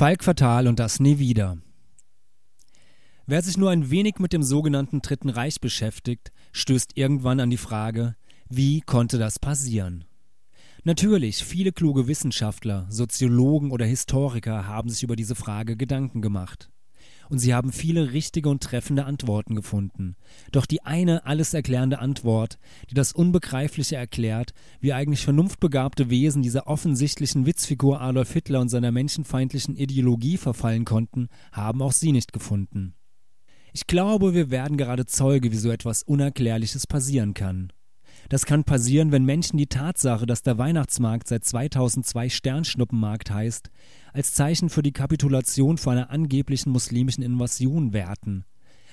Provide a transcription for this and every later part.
Falk Fatal und das nie wieder. Wer sich nur ein wenig mit dem sogenannten Dritten Reich beschäftigt, stößt irgendwann an die Frage, wie konnte das passieren? Natürlich, viele kluge Wissenschaftler, Soziologen oder Historiker haben sich über diese Frage Gedanken gemacht und sie haben viele richtige und treffende Antworten gefunden. Doch die eine alles erklärende Antwort, die das Unbegreifliche erklärt, wie eigentlich vernunftbegabte Wesen dieser offensichtlichen Witzfigur Adolf Hitler und seiner menschenfeindlichen Ideologie verfallen konnten, haben auch sie nicht gefunden. Ich glaube, wir werden gerade Zeuge, wie so etwas Unerklärliches passieren kann. Das kann passieren, wenn Menschen die Tatsache, dass der Weihnachtsmarkt seit 2002 Sternschnuppenmarkt heißt, als Zeichen für die Kapitulation vor einer angeblichen muslimischen Invasion werten.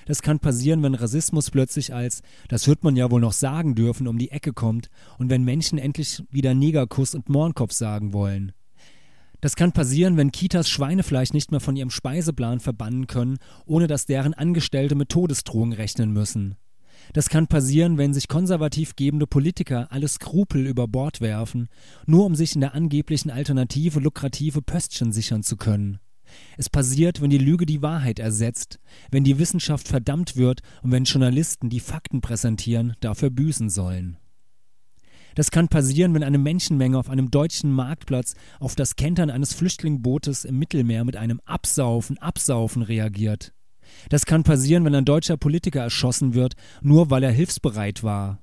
Das kann passieren, wenn Rassismus plötzlich als das wird man ja wohl noch sagen dürfen um die Ecke kommt und wenn Menschen endlich wieder Negerkuss und Mohrenkopf sagen wollen. Das kann passieren, wenn Kitas Schweinefleisch nicht mehr von ihrem Speiseplan verbannen können, ohne dass deren Angestellte mit Todesdrohungen rechnen müssen. Das kann passieren, wenn sich konservativ gebende Politiker alle Skrupel über Bord werfen, nur um sich in der angeblichen Alternative lukrative Pöstchen sichern zu können. Es passiert, wenn die Lüge die Wahrheit ersetzt, wenn die Wissenschaft verdammt wird und wenn Journalisten, die Fakten präsentieren, dafür büßen sollen. Das kann passieren, wenn eine Menschenmenge auf einem deutschen Marktplatz auf das Kentern eines Flüchtlingbootes im Mittelmeer mit einem Absaufen, Absaufen reagiert. Das kann passieren, wenn ein deutscher Politiker erschossen wird, nur weil er hilfsbereit war.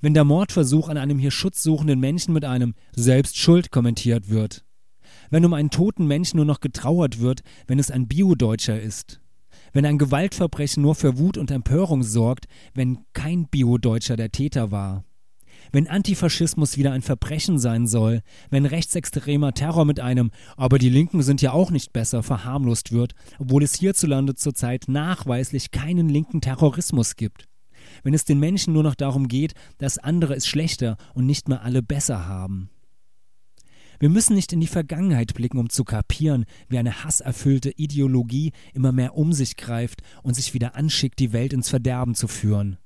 Wenn der Mordversuch an einem hier schutzsuchenden Menschen mit einem Selbstschuld kommentiert wird. Wenn um einen toten Menschen nur noch getrauert wird, wenn es ein Bio-Deutscher ist. Wenn ein Gewaltverbrechen nur für Wut und Empörung sorgt, wenn kein Bio-Deutscher der Täter war. Wenn Antifaschismus wieder ein Verbrechen sein soll, wenn rechtsextremer Terror mit einem aber die Linken sind ja auch nicht besser verharmlost wird, obwohl es hierzulande zurzeit nachweislich keinen linken Terrorismus gibt. Wenn es den Menschen nur noch darum geht, dass andere es schlechter und nicht mehr alle besser haben. Wir müssen nicht in die Vergangenheit blicken, um zu kapieren, wie eine hasserfüllte Ideologie immer mehr um sich greift und sich wieder anschickt, die Welt ins Verderben zu führen.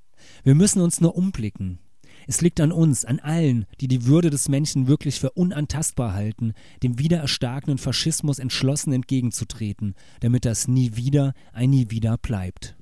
Wir müssen uns nur umblicken, es liegt an uns, an allen, die die Würde des Menschen wirklich für unantastbar halten, dem wiedererstarkenden Faschismus entschlossen entgegenzutreten, damit das nie wieder ein nie wieder bleibt.